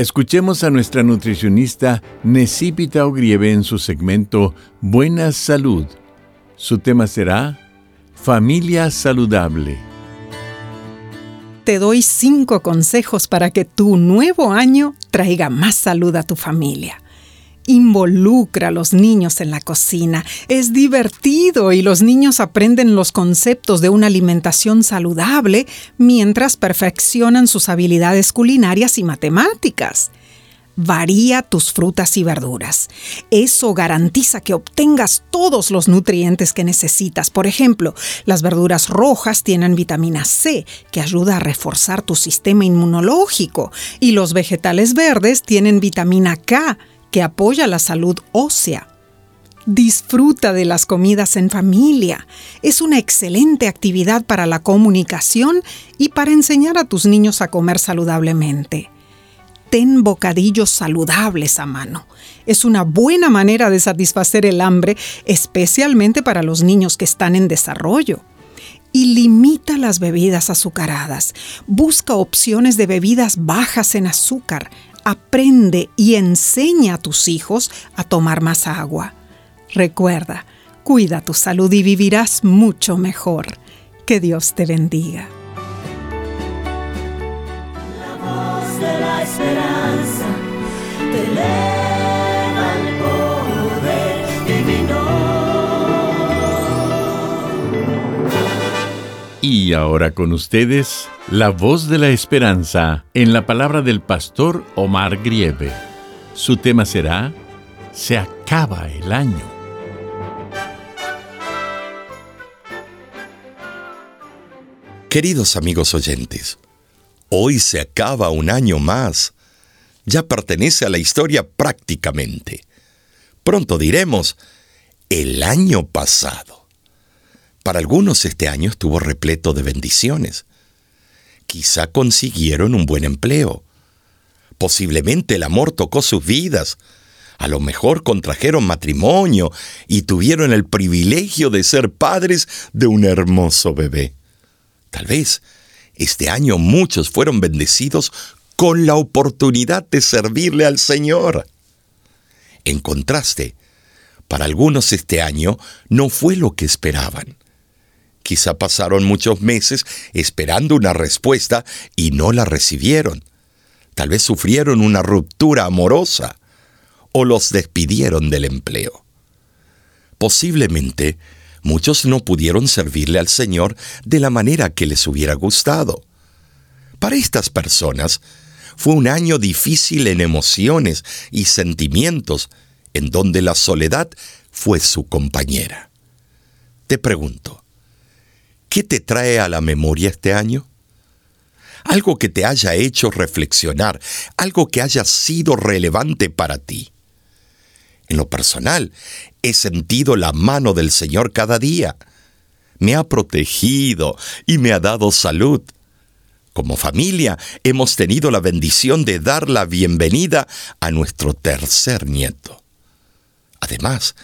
Escuchemos a nuestra nutricionista Necipita Ogrieve en su segmento Buena Salud. Su tema será Familia Saludable. Te doy cinco consejos para que tu nuevo año traiga más salud a tu familia. Involucra a los niños en la cocina. Es divertido y los niños aprenden los conceptos de una alimentación saludable mientras perfeccionan sus habilidades culinarias y matemáticas. Varía tus frutas y verduras. Eso garantiza que obtengas todos los nutrientes que necesitas. Por ejemplo, las verduras rojas tienen vitamina C, que ayuda a reforzar tu sistema inmunológico, y los vegetales verdes tienen vitamina K, que apoya la salud ósea. Disfruta de las comidas en familia. Es una excelente actividad para la comunicación y para enseñar a tus niños a comer saludablemente. Ten bocadillos saludables a mano. Es una buena manera de satisfacer el hambre, especialmente para los niños que están en desarrollo. Y limita las bebidas azucaradas. Busca opciones de bebidas bajas en azúcar, aprende y enseña a tus hijos a tomar más agua. Recuerda, cuida tu salud y vivirás mucho mejor. Que Dios te bendiga. La voz de la esperanza te Y ahora con ustedes, la voz de la esperanza en la palabra del pastor Omar Grieve. Su tema será, Se acaba el año. Queridos amigos oyentes, hoy se acaba un año más. Ya pertenece a la historia prácticamente. Pronto diremos, el año pasado. Para algunos este año estuvo repleto de bendiciones. Quizá consiguieron un buen empleo. Posiblemente el amor tocó sus vidas. A lo mejor contrajeron matrimonio y tuvieron el privilegio de ser padres de un hermoso bebé. Tal vez este año muchos fueron bendecidos con la oportunidad de servirle al Señor. En contraste, para algunos este año no fue lo que esperaban. Quizá pasaron muchos meses esperando una respuesta y no la recibieron. Tal vez sufrieron una ruptura amorosa o los despidieron del empleo. Posiblemente muchos no pudieron servirle al Señor de la manera que les hubiera gustado. Para estas personas fue un año difícil en emociones y sentimientos, en donde la soledad fue su compañera. Te pregunto, ¿Qué te trae a la memoria este año? Algo que te haya hecho reflexionar, algo que haya sido relevante para ti. En lo personal, he sentido la mano del Señor cada día. Me ha protegido y me ha dado salud. Como familia hemos tenido la bendición de dar la bienvenida a nuestro tercer nieto. Además,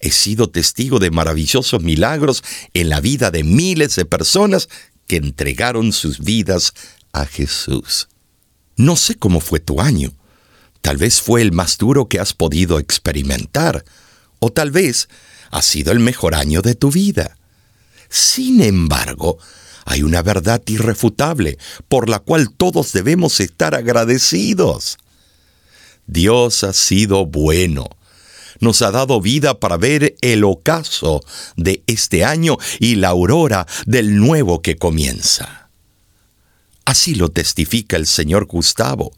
he sido testigo de maravillosos milagros en la vida de miles de personas que entregaron sus vidas a Jesús. No sé cómo fue tu año. Tal vez fue el más duro que has podido experimentar, o tal vez ha sido el mejor año de tu vida. Sin embargo, hay una verdad irrefutable por la cual todos debemos estar agradecidos. Dios ha sido bueno. Nos ha dado vida para ver el ocaso de este año y la aurora del nuevo que comienza. Así lo testifica el señor Gustavo,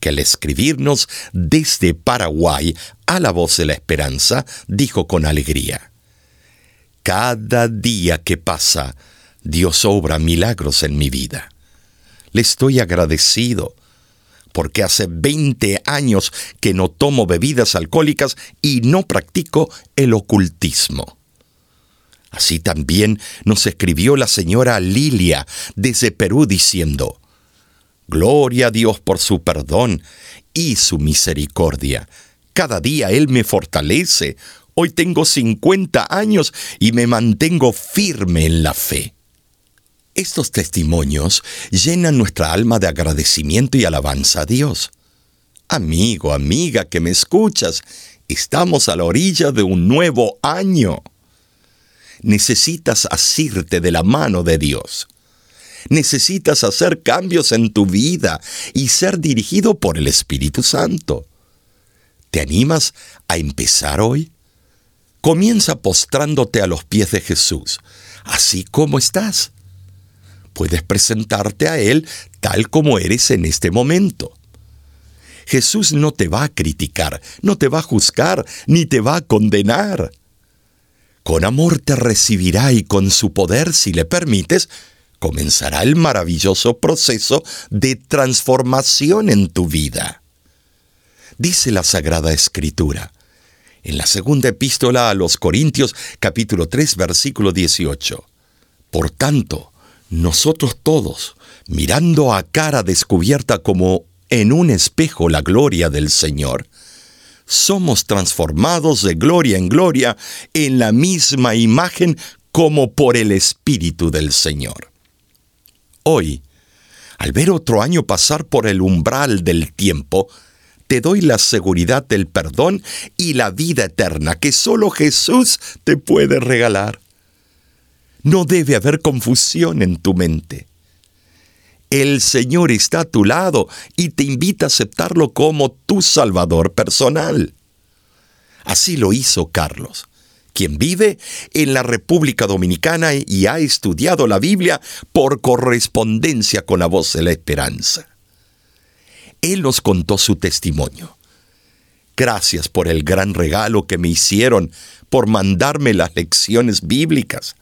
que al escribirnos desde Paraguay a la voz de la esperanza, dijo con alegría, Cada día que pasa, Dios obra milagros en mi vida. Le estoy agradecido porque hace 20 años que no tomo bebidas alcohólicas y no practico el ocultismo. Así también nos escribió la señora Lilia desde Perú diciendo, Gloria a Dios por su perdón y su misericordia. Cada día Él me fortalece. Hoy tengo 50 años y me mantengo firme en la fe. Estos testimonios llenan nuestra alma de agradecimiento y alabanza a Dios. Amigo, amiga que me escuchas, estamos a la orilla de un nuevo año. Necesitas asirte de la mano de Dios. Necesitas hacer cambios en tu vida y ser dirigido por el Espíritu Santo. ¿Te animas a empezar hoy? Comienza postrándote a los pies de Jesús, así como estás puedes presentarte a Él tal como eres en este momento. Jesús no te va a criticar, no te va a juzgar, ni te va a condenar. Con amor te recibirá y con su poder, si le permites, comenzará el maravilloso proceso de transformación en tu vida. Dice la Sagrada Escritura, en la segunda epístola a los Corintios capítulo 3 versículo 18. Por tanto, nosotros todos, mirando a cara descubierta como en un espejo la gloria del Señor, somos transformados de gloria en gloria en la misma imagen como por el Espíritu del Señor. Hoy, al ver otro año pasar por el umbral del tiempo, te doy la seguridad del perdón y la vida eterna que solo Jesús te puede regalar. No debe haber confusión en tu mente. El Señor está a tu lado y te invita a aceptarlo como tu Salvador personal. Así lo hizo Carlos, quien vive en la República Dominicana y ha estudiado la Biblia por correspondencia con la voz de la esperanza. Él nos contó su testimonio. Gracias por el gran regalo que me hicieron por mandarme las lecciones bíblicas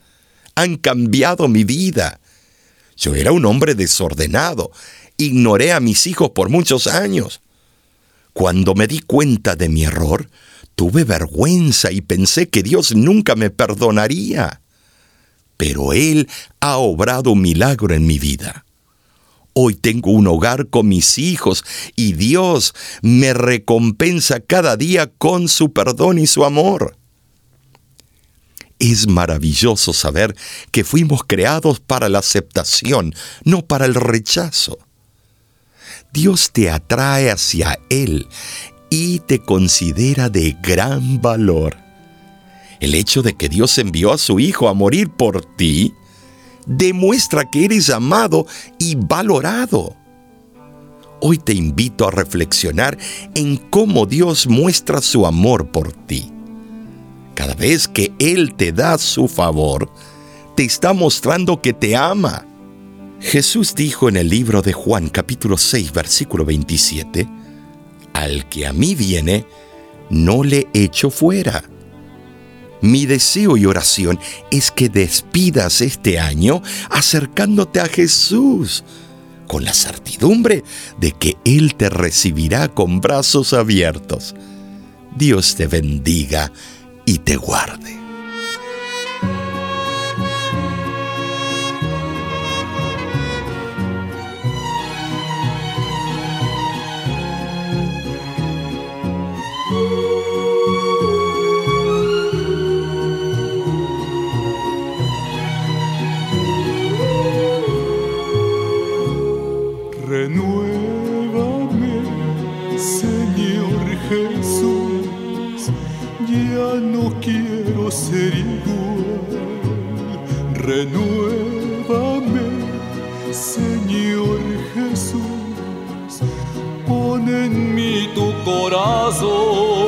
han cambiado mi vida. Yo era un hombre desordenado, ignoré a mis hijos por muchos años. Cuando me di cuenta de mi error, tuve vergüenza y pensé que Dios nunca me perdonaría. Pero Él ha obrado un milagro en mi vida. Hoy tengo un hogar con mis hijos y Dios me recompensa cada día con su perdón y su amor. Es maravilloso saber que fuimos creados para la aceptación, no para el rechazo. Dios te atrae hacia Él y te considera de gran valor. El hecho de que Dios envió a su Hijo a morir por ti demuestra que eres amado y valorado. Hoy te invito a reflexionar en cómo Dios muestra su amor por ti. Cada vez que Él te da su favor, te está mostrando que te ama. Jesús dijo en el libro de Juan capítulo 6 versículo 27, Al que a mí viene, no le echo fuera. Mi deseo y oración es que despidas este año acercándote a Jesús, con la certidumbre de que Él te recibirá con brazos abiertos. Dios te bendiga y te guarde. Tu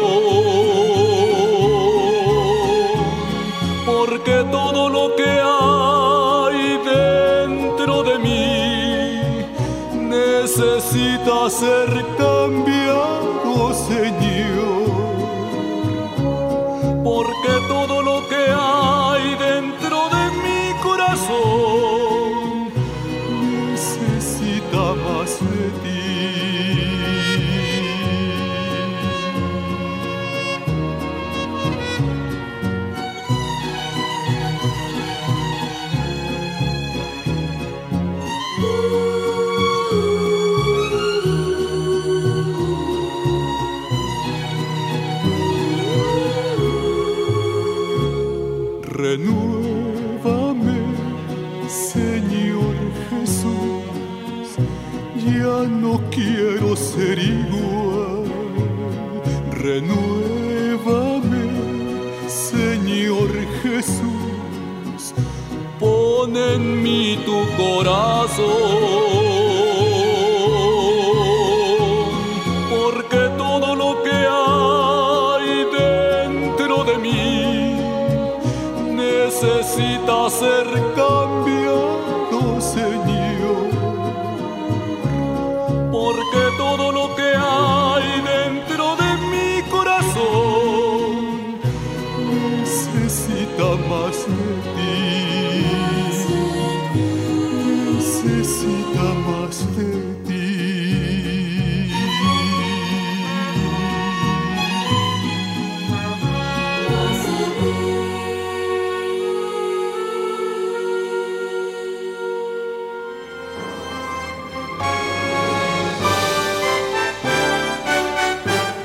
ya no quiero ser igual. Renuévame, Señor Jesús, pon en mí tu corazón,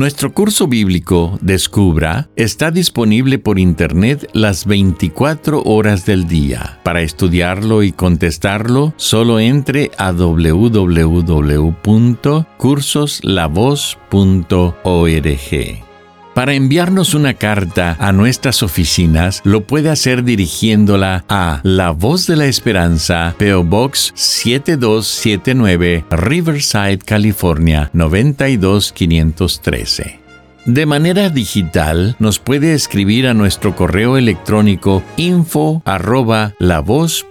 Nuestro curso bíblico Descubra está disponible por Internet las 24 horas del día. Para estudiarlo y contestarlo, solo entre a www.cursoslavos.org. Para enviarnos una carta a nuestras oficinas, lo puede hacer dirigiéndola a La Voz de la Esperanza, PO Box 7279, Riverside, California 92513. De manera digital, nos puede escribir a nuestro correo electrónico info arroba lavoz.org.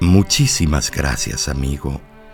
Muchísimas gracias, amigo,